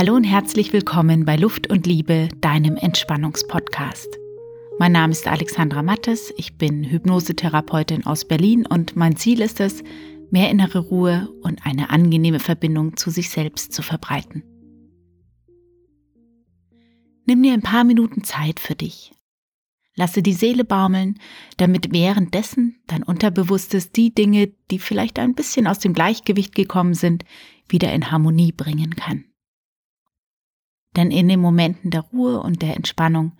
Hallo und herzlich willkommen bei Luft und Liebe, deinem Entspannungspodcast. Mein Name ist Alexandra Mattes, ich bin Hypnosetherapeutin aus Berlin und mein Ziel ist es, mehr innere Ruhe und eine angenehme Verbindung zu sich selbst zu verbreiten. Nimm dir ein paar Minuten Zeit für dich. Lasse die Seele baumeln, damit währenddessen dein Unterbewusstes die Dinge, die vielleicht ein bisschen aus dem Gleichgewicht gekommen sind, wieder in Harmonie bringen kann. Denn in den Momenten der Ruhe und der Entspannung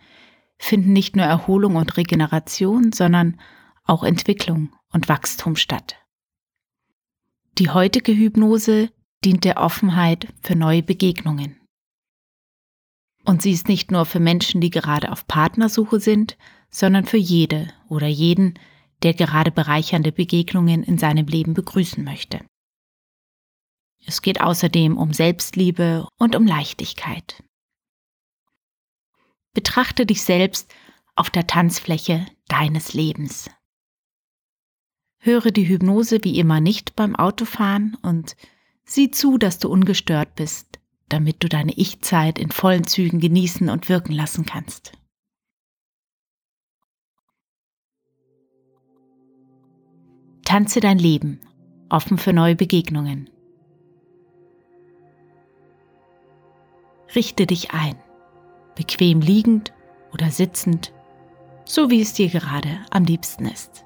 finden nicht nur Erholung und Regeneration, sondern auch Entwicklung und Wachstum statt. Die heutige Hypnose dient der Offenheit für neue Begegnungen. Und sie ist nicht nur für Menschen, die gerade auf Partnersuche sind, sondern für jede oder jeden, der gerade bereichernde Begegnungen in seinem Leben begrüßen möchte. Es geht außerdem um Selbstliebe und um Leichtigkeit. Betrachte dich selbst auf der Tanzfläche deines Lebens. Höre die Hypnose wie immer nicht beim Autofahren und sieh zu, dass du ungestört bist, damit du deine Ich-Zeit in vollen Zügen genießen und wirken lassen kannst. Tanze dein Leben, offen für neue Begegnungen. Richte dich ein, bequem liegend oder sitzend, so wie es dir gerade am liebsten ist.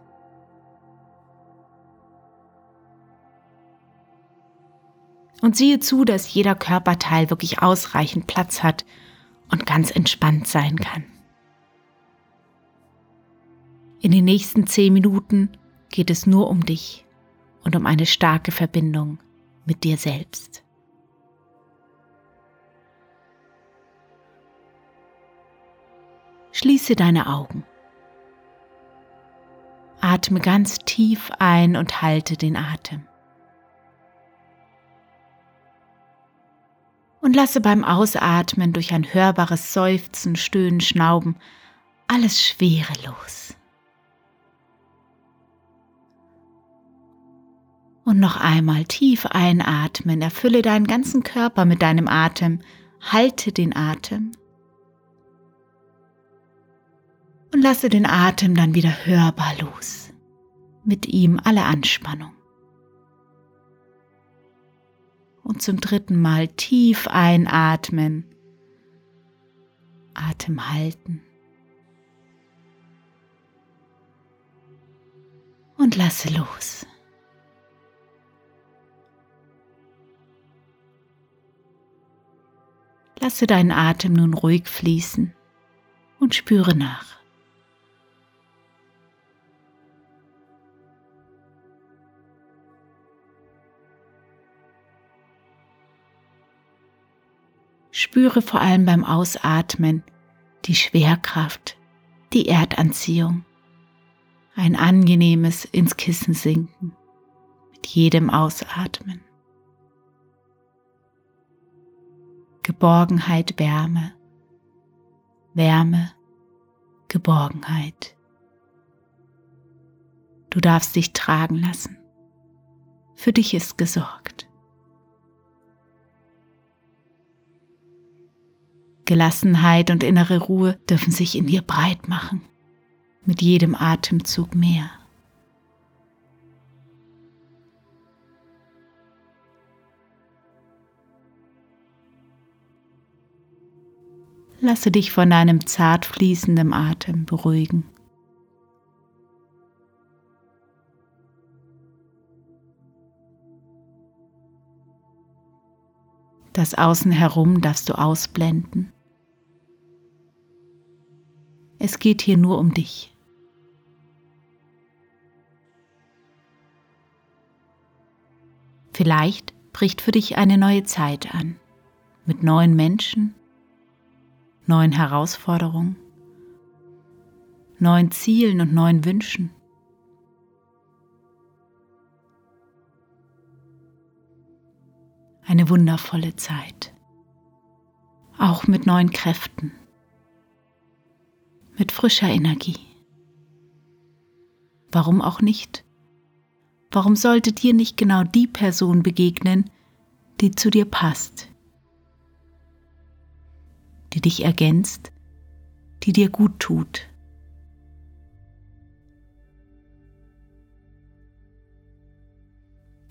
Und siehe zu, dass jeder Körperteil wirklich ausreichend Platz hat und ganz entspannt sein kann. In den nächsten zehn Minuten geht es nur um dich und um eine starke Verbindung mit dir selbst. Schließe deine Augen. Atme ganz tief ein und halte den Atem. Und lasse beim Ausatmen durch ein hörbares Seufzen, Stöhnen, Schnauben alles Schwere los. Und noch einmal tief einatmen, erfülle deinen ganzen Körper mit deinem Atem, halte den Atem und lasse den Atem dann wieder hörbar los. Mit ihm alle Anspannung. Und zum dritten Mal tief einatmen. Atem halten. Und lasse los. Lasse deinen Atem nun ruhig fließen und spüre nach. Spüre vor allem beim Ausatmen die Schwerkraft, die Erdanziehung, ein angenehmes ins Kissen sinken mit jedem Ausatmen. Geborgenheit, Wärme, Wärme, Geborgenheit. Du darfst dich tragen lassen. Für dich ist gesorgt. Gelassenheit und innere Ruhe dürfen sich in dir breit machen. Mit jedem Atemzug mehr. Lasse dich von deinem zart fließenden Atem beruhigen. Das Außen herum darfst du ausblenden. Es geht hier nur um dich. Vielleicht bricht für dich eine neue Zeit an, mit neuen Menschen, neuen Herausforderungen, neuen Zielen und neuen Wünschen. Eine wundervolle Zeit, auch mit neuen Kräften mit frischer Energie. Warum auch nicht? Warum sollte dir nicht genau die Person begegnen, die zu dir passt, dich ergänzt, die dir gut tut.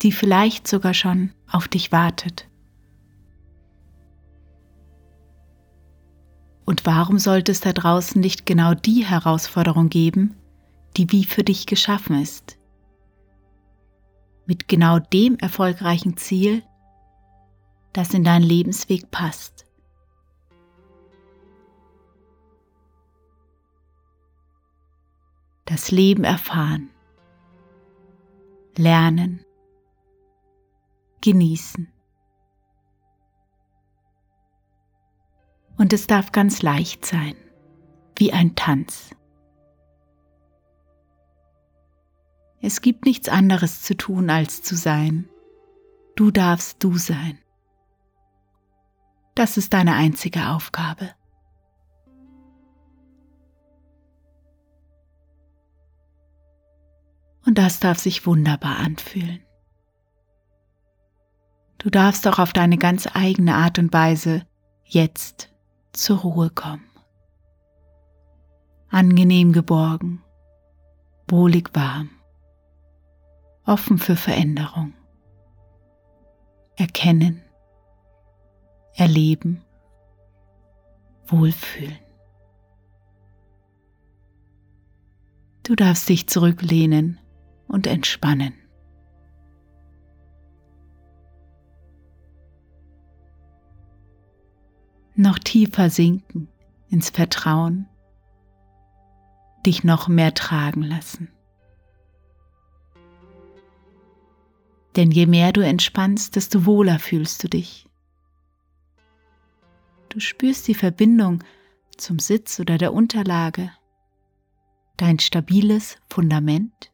die vielleicht sogar schon auf dich wartet. Und warum sollte es da draußen nicht genau die Herausforderung geben, die wie für dich geschaffen ist? Mit genau dem erfolgreichen Ziel, das in deinen Lebensweg passt. Das Leben erfahren, lernen, genießen. Und es darf ganz leicht sein, wie ein Tanz. Es gibt nichts anderes zu tun als zu sein. Du darfst du sein. Das ist deine einzige Aufgabe. Und das darf sich wunderbar anfühlen. Du darfst auch auf deine ganz eigene Art und Weise jetzt zur Ruhe kommen. Angenehm geborgen, wohlig warm, offen für Veränderung. Erkennen, erleben, wohlfühlen. Du darfst dich zurücklehnen und entspannen. Noch tiefer sinken ins Vertrauen, dich noch mehr tragen lassen. Denn je mehr du entspannst, desto wohler fühlst du dich. Du spürst die Verbindung zum Sitz oder der Unterlage, dein stabiles Fundament.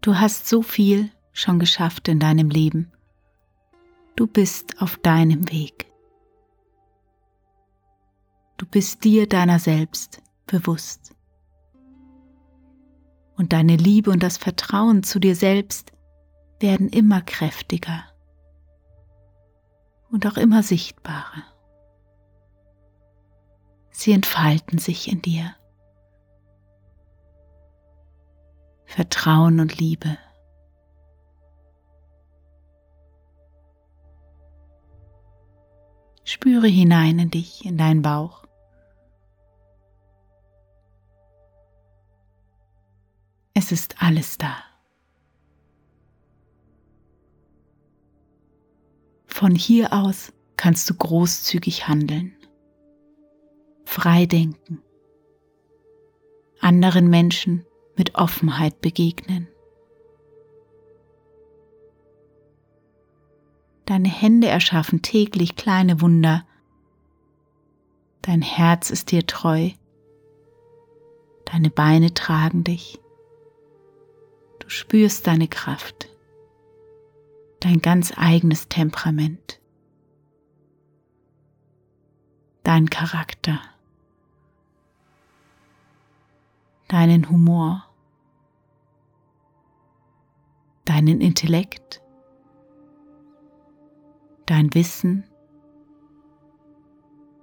Du hast so viel schon geschafft in deinem Leben. Du bist auf deinem Weg. Du bist dir deiner selbst bewusst. Und deine Liebe und das Vertrauen zu dir selbst werden immer kräftiger und auch immer sichtbarer. Sie entfalten sich in dir. Vertrauen und Liebe. Spüre hinein in dich, in deinen Bauch. Es ist alles da. Von hier aus kannst du großzügig handeln, frei denken, anderen Menschen mit Offenheit begegnen. Deine Hände erschaffen täglich kleine Wunder. Dein Herz ist dir treu. Deine Beine tragen dich. Du spürst deine Kraft, dein ganz eigenes Temperament, dein Charakter, deinen Humor, deinen Intellekt dein Wissen,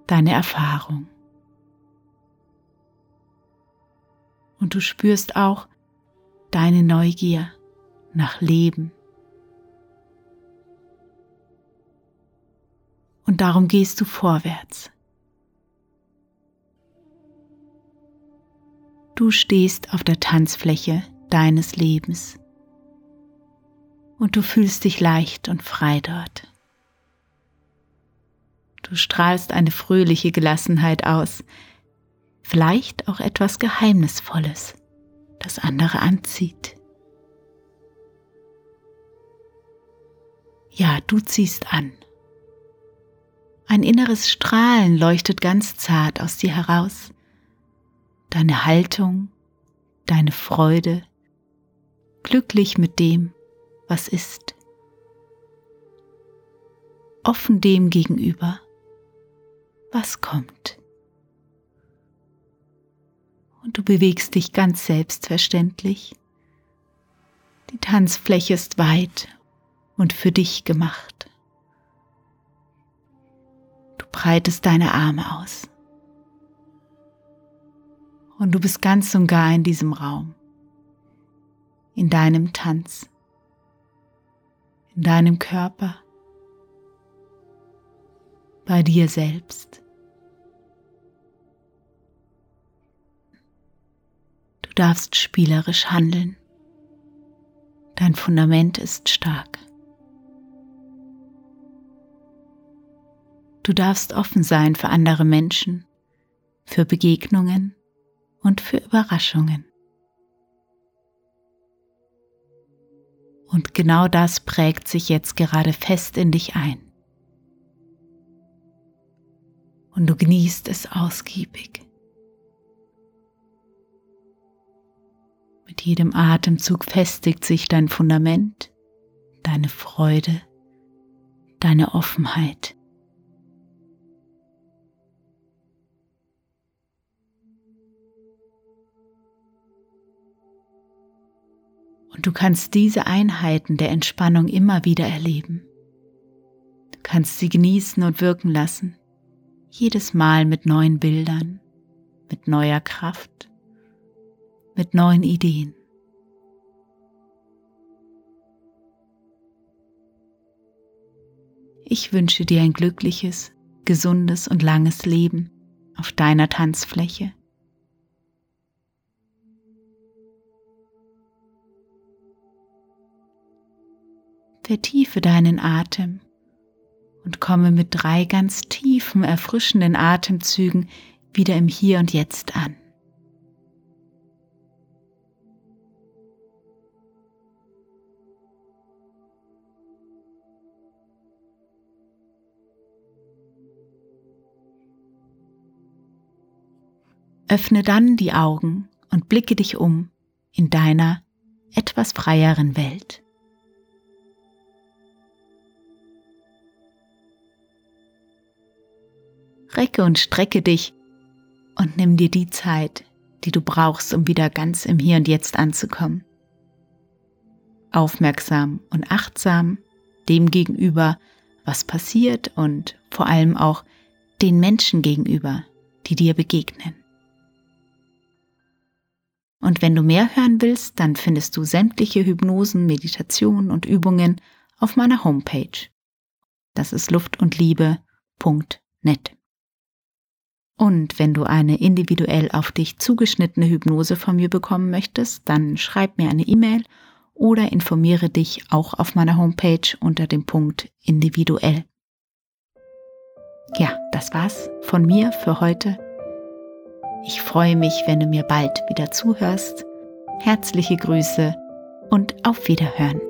deine Erfahrung. Und du spürst auch deine Neugier nach Leben. Und darum gehst du vorwärts. Du stehst auf der Tanzfläche deines Lebens und du fühlst dich leicht und frei dort. Du strahlst eine fröhliche Gelassenheit aus, vielleicht auch etwas Geheimnisvolles, das andere anzieht. Ja, du ziehst an. Ein inneres Strahlen leuchtet ganz zart aus dir heraus. Deine Haltung, deine Freude, glücklich mit dem, was ist. Offen dem gegenüber, was kommt. Und du bewegst dich ganz selbstverständlich. Die Tanzfläche ist weit und für dich gemacht. Du breitest deine Arme aus. Und du bist ganz und gar in diesem Raum, in deinem Tanz, in deinem Körper, bei dir selbst. Du darfst spielerisch handeln. Dein Fundament ist stark. Du darfst offen sein für andere Menschen, für Begegnungen und für Überraschungen. Und genau das prägt sich jetzt gerade fest in dich ein. Und du genießt es ausgiebig. Jedem Atemzug festigt sich dein Fundament, deine Freude, deine Offenheit. Und du kannst diese Einheiten der Entspannung immer wieder erleben. Du kannst sie genießen und wirken lassen, jedes Mal mit neuen Bildern, mit neuer Kraft, mit neuen Ideen. Ich wünsche dir ein glückliches, gesundes und langes Leben auf deiner Tanzfläche Vertiefe deinen Atem und komme mit drei ganz tiefen, erfrischenden Atemzügen wieder im Hier und Jetzt an. Öffne dann die Augen und blicke dich um in deiner etwas freieren Welt. Recke und strecke dich und nimm dir die Zeit, die du brauchst, um wieder ganz im Hier und Jetzt anzukommen. Aufmerksam und achtsam dem gegenüber, was passiert und vor allem auch den Menschen gegenüber, die dir begegnen. Und wenn du mehr hören willst, dann findest du sämtliche Hypnosen, Meditationen und Übungen auf meiner Homepage. Das ist luftundliebe.net. Und wenn du eine individuell auf dich zugeschnittene Hypnose von mir bekommen möchtest, dann schreib mir eine E-Mail oder informiere dich auch auf meiner Homepage unter dem Punkt individuell. Ja, das war's von mir für heute. Ich freue mich, wenn du mir bald wieder zuhörst. Herzliche Grüße und auf Wiederhören.